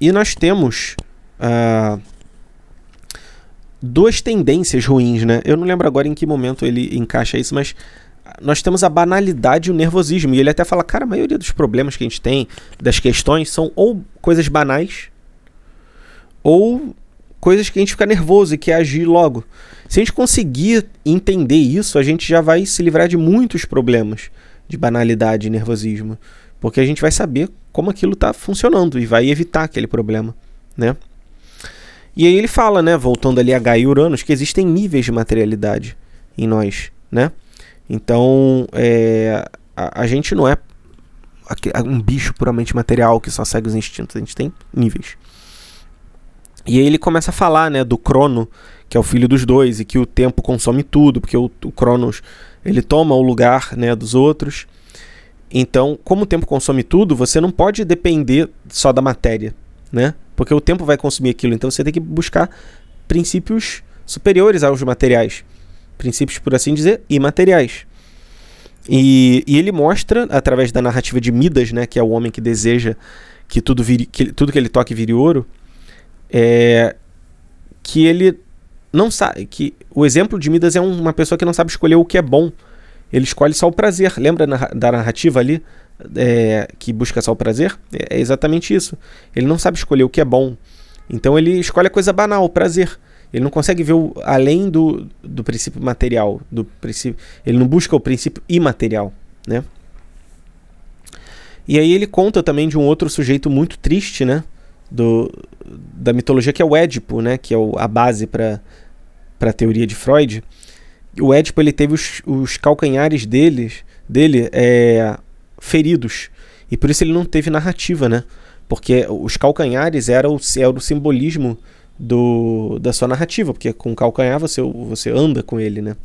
e nós temos uh, duas tendências ruins, né? Eu não lembro agora em que momento ele encaixa isso, mas nós temos a banalidade e o nervosismo. E ele até fala, cara, a maioria dos problemas que a gente tem, das questões, são ou coisas banais, ou coisas que a gente fica nervoso e quer agir logo. Se a gente conseguir entender isso, a gente já vai se livrar de muitos problemas de banalidade e nervosismo, porque a gente vai saber como aquilo está funcionando e vai evitar aquele problema, né? E aí ele fala, né, voltando ali a Gaia e Uranus, que existem níveis de materialidade em nós, né? Então, é, a, a gente não é um bicho puramente material que só segue os instintos, a gente tem níveis. E aí ele começa a falar, né, do Crono, que é o filho dos dois, e que o tempo consome tudo, porque o, o Cronos ele toma o lugar né, dos outros. Então, como o tempo consome tudo, você não pode depender só da matéria, né? Porque o tempo vai consumir aquilo. Então você tem que buscar princípios superiores aos materiais. Princípios, por assim dizer, imateriais. E, e ele mostra, através da narrativa de Midas, né, que é o homem que deseja que tudo, vire, que, tudo que ele toque vire ouro, é, que ele não sabe. que O exemplo de Midas é uma pessoa que não sabe escolher o que é bom. Ele escolhe só o prazer. Lembra da narrativa ali é, que busca só o prazer? É, é exatamente isso. Ele não sabe escolher o que é bom. Então ele escolhe a coisa banal, o prazer. Ele não consegue ver o, além do, do princípio material, do princípio, ele não busca o princípio imaterial, né? E aí ele conta também de um outro sujeito muito triste, né? Do, da mitologia que é o Édipo, né? Que é o, a base para a teoria de Freud. O Édipo ele teve os, os calcanhares deles, dele é, feridos e por isso ele não teve narrativa, né? Porque os calcanhares eram o, era o simbolismo do, da sua narrativa, porque com o calcanhar você, você anda com ele, né?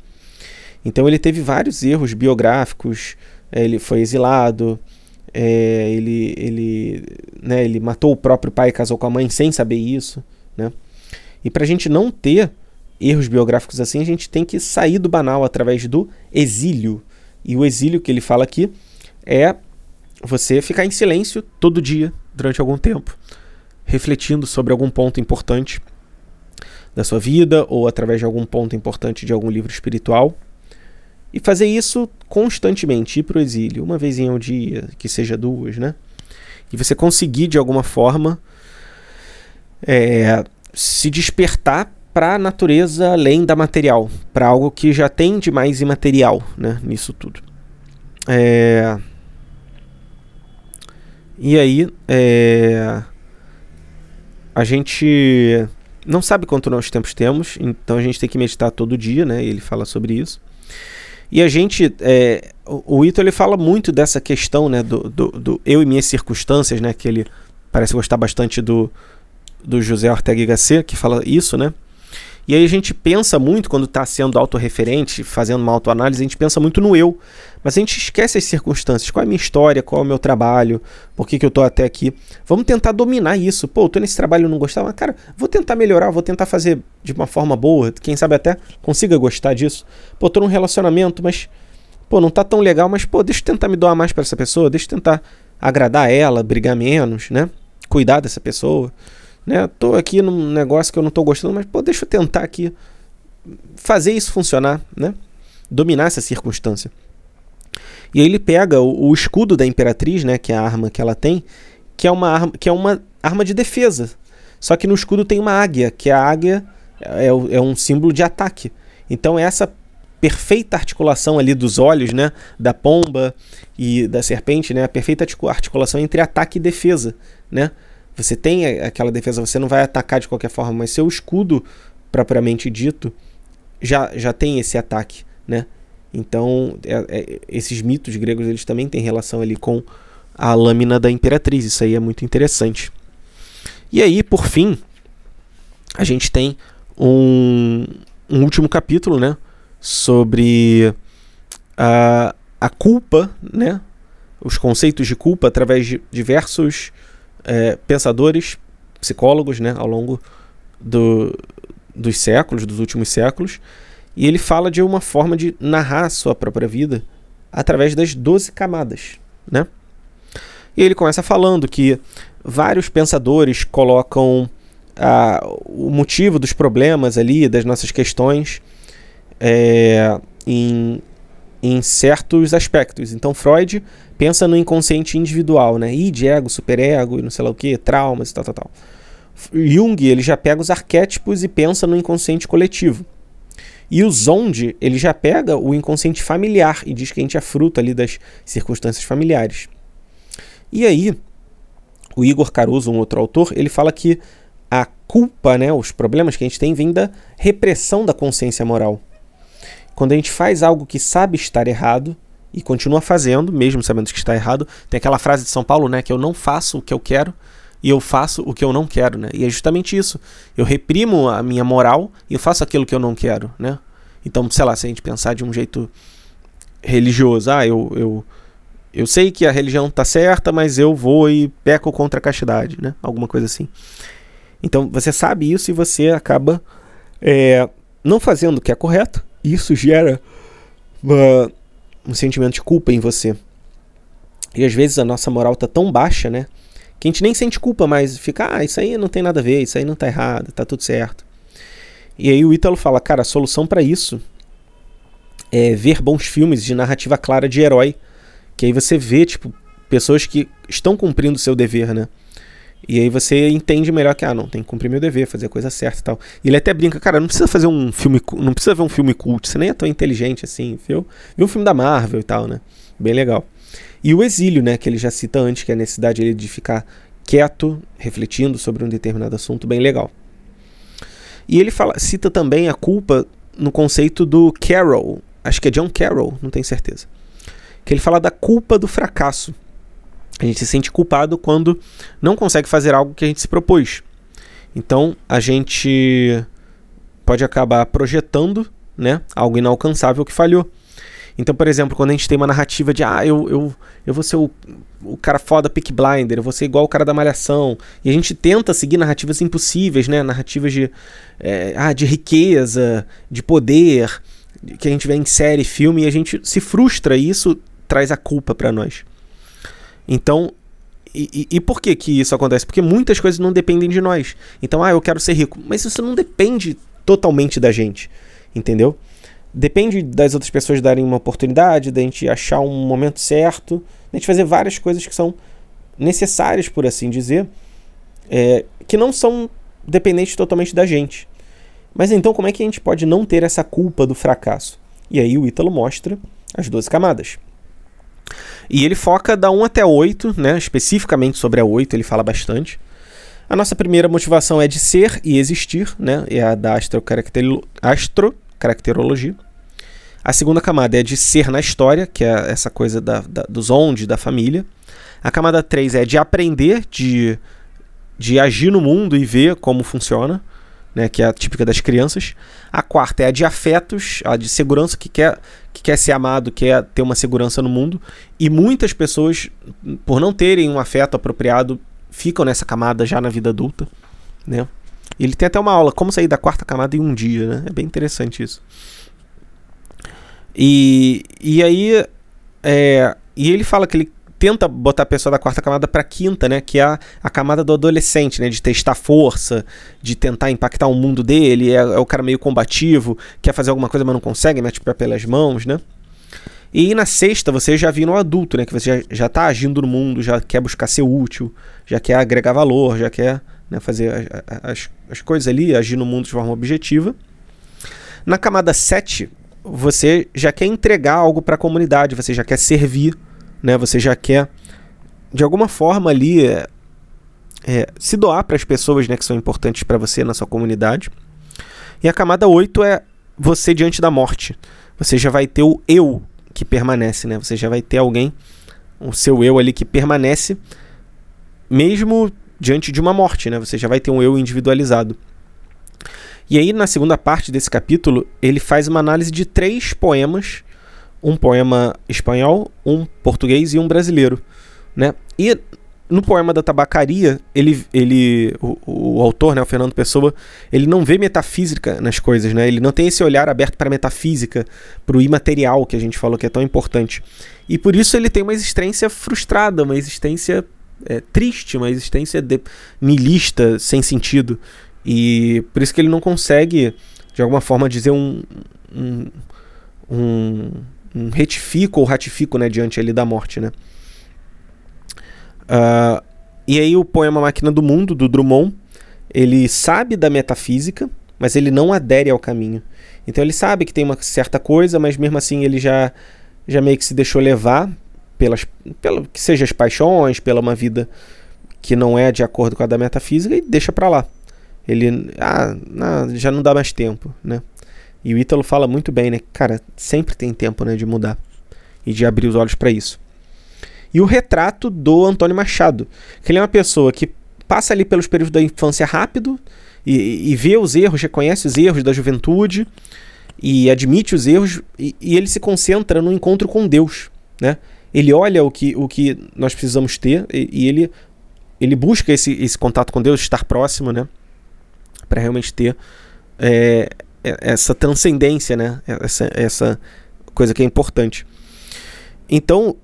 Então ele teve vários erros biográficos, é, ele foi exilado, é, ele, ele, né, ele matou o próprio pai e casou com a mãe sem saber isso, né? E para a gente não ter erros biográficos assim, a gente tem que sair do banal através do exílio. E o exílio que ele fala aqui é você ficar em silêncio todo dia durante algum tempo refletindo sobre algum ponto importante da sua vida ou através de algum ponto importante de algum livro espiritual. E fazer isso constantemente, ir para o exílio, uma vez ao dia, que seja duas, né? E você conseguir de alguma forma é, se despertar para a natureza além da material, para algo que já tem de mais imaterial né, nisso tudo. É... E aí, é a gente não sabe quanto nós tempos temos, então a gente tem que meditar todo dia, né? Ele fala sobre isso. E a gente, é, o, Ito ele fala muito dessa questão, né, do, do, do, eu e minhas circunstâncias, né, que ele parece gostar bastante do, do José Ortega y Gasset, que fala isso, né? E aí a gente pensa muito, quando está sendo autorreferente, fazendo uma autoanálise, a gente pensa muito no eu. Mas a gente esquece as circunstâncias. Qual é a minha história? Qual é o meu trabalho? Por que, que eu estou até aqui? Vamos tentar dominar isso. Pô, eu tô nesse trabalho e não gostava. Mas, cara, vou tentar melhorar, vou tentar fazer de uma forma boa. Quem sabe até consiga gostar disso. Pô, tô num relacionamento, mas. Pô, não tá tão legal, mas, pô, deixa eu tentar me doar mais para essa pessoa. Deixa eu tentar agradar ela, brigar menos, né? Cuidar dessa pessoa. Né? Tô aqui num negócio que eu não tô gostando, mas pô, deixa eu tentar aqui fazer isso funcionar, né? Dominar essa circunstância. E aí ele pega o, o, escudo da imperatriz, né, que é a arma que ela tem, que é uma arma, que é uma arma de defesa. Só que no escudo tem uma águia, que a águia é, é um símbolo de ataque. Então essa perfeita articulação ali dos olhos, né, da pomba e da serpente, né, a perfeita articulação entre ataque e defesa, né? Você tem aquela defesa, você não vai atacar de qualquer forma, mas seu escudo, propriamente dito, já, já tem esse ataque, né? Então, é, é, esses mitos gregos, eles também têm relação ali com a lâmina da imperatriz. Isso aí é muito interessante. E aí, por fim, a gente tem um, um último capítulo, né? Sobre a, a culpa, né? Os conceitos de culpa através de diversos é, pensadores, psicólogos, né, ao longo do, dos séculos, dos últimos séculos, e ele fala de uma forma de narrar a sua própria vida através das 12 camadas, né? E ele começa falando que vários pensadores colocam ah, o motivo dos problemas ali, das nossas questões, é, em, em certos aspectos. Então, Freud pensa no inconsciente individual, né? Id, ego, superego não sei lá o que, traumas e tal, tal, tal. Jung, ele já pega os arquétipos e pensa no inconsciente coletivo. E o Zonde, ele já pega o inconsciente familiar e diz que a gente é fruto ali das circunstâncias familiares. E aí, o Igor Caruso, um outro autor, ele fala que a culpa, né, os problemas que a gente tem, vem da repressão da consciência moral. Quando a gente faz algo que sabe estar errado, e continua fazendo, mesmo sabendo que está errado. Tem aquela frase de São Paulo, né, que eu não faço o que eu quero e eu faço o que eu não quero, né? E é justamente isso. Eu reprimo a minha moral e eu faço aquilo que eu não quero, né? Então, sei lá, se a gente pensar de um jeito religioso, ah, eu, eu, eu sei que a religião está certa, mas eu vou e peco contra a castidade, né? Alguma coisa assim. Então você sabe isso e você acaba é, não fazendo o que é correto. Isso gera uma, um sentimento de culpa em você. E às vezes a nossa moral tá tão baixa, né? Que a gente nem sente culpa, mas fica, ah, isso aí não tem nada a ver, isso aí não tá errado, tá tudo certo. E aí o Ítalo fala, cara, a solução para isso é ver bons filmes de narrativa clara de herói. Que aí você vê, tipo, pessoas que estão cumprindo o seu dever, né? E aí você entende melhor que, ah, não, tem que cumprir meu dever, fazer a coisa certa e tal. E ele até brinca, cara, não precisa fazer um filme, não precisa ver um filme cult, você nem é tão inteligente assim, viu? Viu um filme da Marvel e tal, né? Bem legal. E o exílio, né, que ele já cita antes, que é a necessidade de ficar quieto, refletindo sobre um determinado assunto, bem legal. E ele fala, cita também a culpa no conceito do Carroll, acho que é John Carroll, não tenho certeza. Que ele fala da culpa do fracasso. A gente se sente culpado quando não consegue fazer algo que a gente se propôs. Então a gente pode acabar projetando né, algo inalcançável que falhou. Então, por exemplo, quando a gente tem uma narrativa de ah, eu, eu, eu vou ser o, o cara foda pick blinder, eu vou ser igual o cara da malhação, e a gente tenta seguir narrativas impossíveis, né? Narrativas de, é, ah, de riqueza, de poder, que a gente vê em série, filme, e a gente se frustra e isso traz a culpa para nós. Então, e, e, e, por que que isso acontece? Porque muitas coisas não dependem de nós. Então, ah, eu quero ser rico. Mas isso não depende totalmente da gente, entendeu? Depende das outras pessoas darem uma oportunidade, da gente achar um momento certo, da gente fazer várias coisas que são necessárias, por assim dizer, é, que não são dependentes totalmente da gente. Mas então, como é que a gente pode não ter essa culpa do fracasso? E aí o Ítalo mostra as 12 camadas. E ele foca da 1 até 8, né? especificamente sobre a 8, ele fala bastante. A nossa primeira motivação é de ser e existir, né? é a da astrocaracterologia. A segunda camada é de ser na história, que é essa coisa da, da, dos onde, da família. A camada 3 é de aprender, de, de agir no mundo e ver como funciona né, que é a típica das crianças. A quarta é a de afetos, a de segurança, que quer, que quer ser amado, quer ter uma segurança no mundo. E muitas pessoas, por não terem um afeto apropriado, ficam nessa camada já na vida adulta. Né? Ele tem até uma aula, como sair da quarta camada em um dia. Né? É bem interessante isso. E, e aí. É, e ele fala que ele tenta botar a pessoa da quarta camada para quinta, né? Que é a, a, camada do adolescente, né? De testar força, de tentar impactar o mundo dele. É, é, o cara meio combativo, quer fazer alguma coisa, mas não consegue, mete pé pelas mãos, né? E na sexta você já vira um adulto, né? Que você já, já tá agindo no mundo, já quer buscar ser útil, já quer agregar valor, já quer né, fazer as, as coisas ali, agir no mundo de forma objetiva. Na camada 7, você já quer entregar algo para a comunidade, você já quer servir né? Você já quer de alguma forma ali é, é, se doar para as pessoas, né, que são importantes para você na sua comunidade. E a camada 8 é você diante da morte. Você já vai ter o eu que permanece, né? Você já vai ter alguém, o seu eu ali que permanece mesmo diante de uma morte, né? Você já vai ter um eu individualizado. E aí, na segunda parte desse capítulo, ele faz uma análise de três poemas um poema espanhol, um português e um brasileiro, né? E no poema da tabacaria, ele, ele o, o, autor, né, o Fernando Pessoa, ele não vê metafísica nas coisas, né? Ele não tem esse olhar aberto para metafísica, para o imaterial que a gente falou que é tão importante. E por isso ele tem uma existência frustrada, uma existência é, triste, uma existência de, sem sentido. E por isso que ele não consegue, de alguma forma, dizer um, um, um um retifico ou ratifico né, diante ali da morte. Né? Uh, e aí o poema Máquina do Mundo, do Drummond, ele sabe da metafísica, mas ele não adere ao caminho. Então ele sabe que tem uma certa coisa, mas mesmo assim ele já, já meio que se deixou levar pelas, pela, que seja as paixões, pela uma vida que não é de acordo com a da metafísica e deixa para lá. Ele ah, não, já não dá mais tempo, né? E o Ítalo fala muito bem, né? Cara, sempre tem tempo né, de mudar e de abrir os olhos para isso. E o retrato do Antônio Machado, que ele é uma pessoa que passa ali pelos períodos da infância rápido e, e vê os erros, reconhece os erros da juventude e admite os erros e, e ele se concentra no encontro com Deus, né? ele olha o que, o que nós precisamos ter e, e ele, ele busca esse, esse contato com Deus, estar próximo, né? Para realmente ter é, essa transcendência, né? Essa, essa coisa que é importante. Então,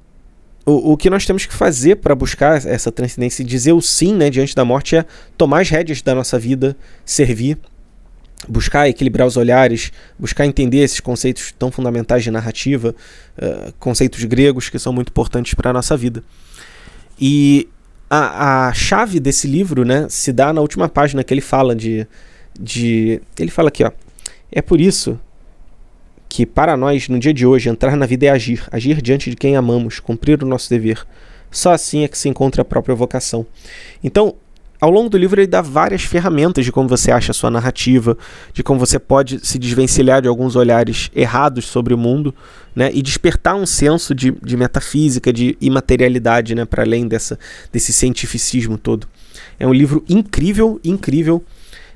o, o que nós temos que fazer para buscar essa transcendência e dizer o sim né, diante da morte é tomar as rédeas da nossa vida, servir, buscar equilibrar os olhares, buscar entender esses conceitos tão fundamentais de narrativa, uh, conceitos gregos que são muito importantes para a nossa vida. E a, a chave desse livro né, se dá na última página que ele fala de, de. Ele fala aqui, ó. É por isso que para nós, no dia de hoje, entrar na vida é agir, agir diante de quem amamos, cumprir o nosso dever. Só assim é que se encontra a própria vocação. Então, ao longo do livro, ele dá várias ferramentas de como você acha a sua narrativa, de como você pode se desvencilhar de alguns olhares errados sobre o mundo, né, e despertar um senso de, de metafísica, de imaterialidade, né, para além dessa, desse cientificismo todo. É um livro incrível, incrível.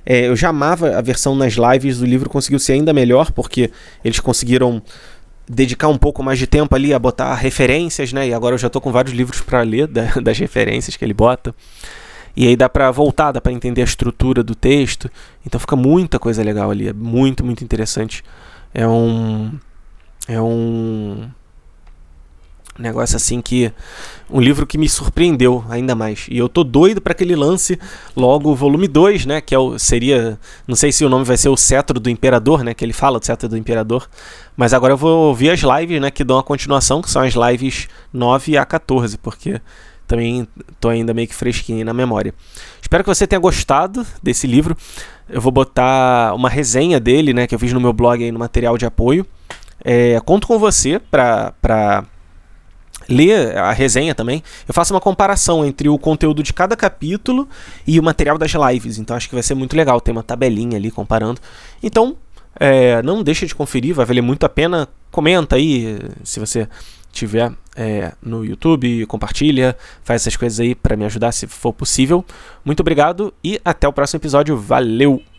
É, eu já amava a versão nas lives, o livro conseguiu ser ainda melhor, porque eles conseguiram dedicar um pouco mais de tempo ali a botar referências, né? E agora eu já estou com vários livros para ler da, *laughs* das referências que ele bota. E aí dá para voltar, dá para entender a estrutura do texto. Então fica muita coisa legal ali, é muito, muito interessante. É um é um negócio assim que um livro que me surpreendeu ainda mais. E eu tô doido para que ele lance logo o volume 2, né, que é o seria, não sei se o nome vai ser o Cetro do Imperador, né, que ele fala do Cetro do Imperador, mas agora eu vou ouvir as lives, né, que dão a continuação, que são as lives 9 a 14, porque também tô ainda meio que fresquinho na memória. Espero que você tenha gostado desse livro. Eu vou botar uma resenha dele, né, que eu fiz no meu blog aí no material de apoio. É, conto com você para ler a resenha também, eu faço uma comparação entre o conteúdo de cada capítulo e o material das lives. Então acho que vai ser muito legal. Tem uma tabelinha ali comparando. Então, é, não deixa de conferir, vai valer muito a pena. Comenta aí se você tiver é, no YouTube, compartilha, faz essas coisas aí para me ajudar se for possível. Muito obrigado e até o próximo episódio. Valeu!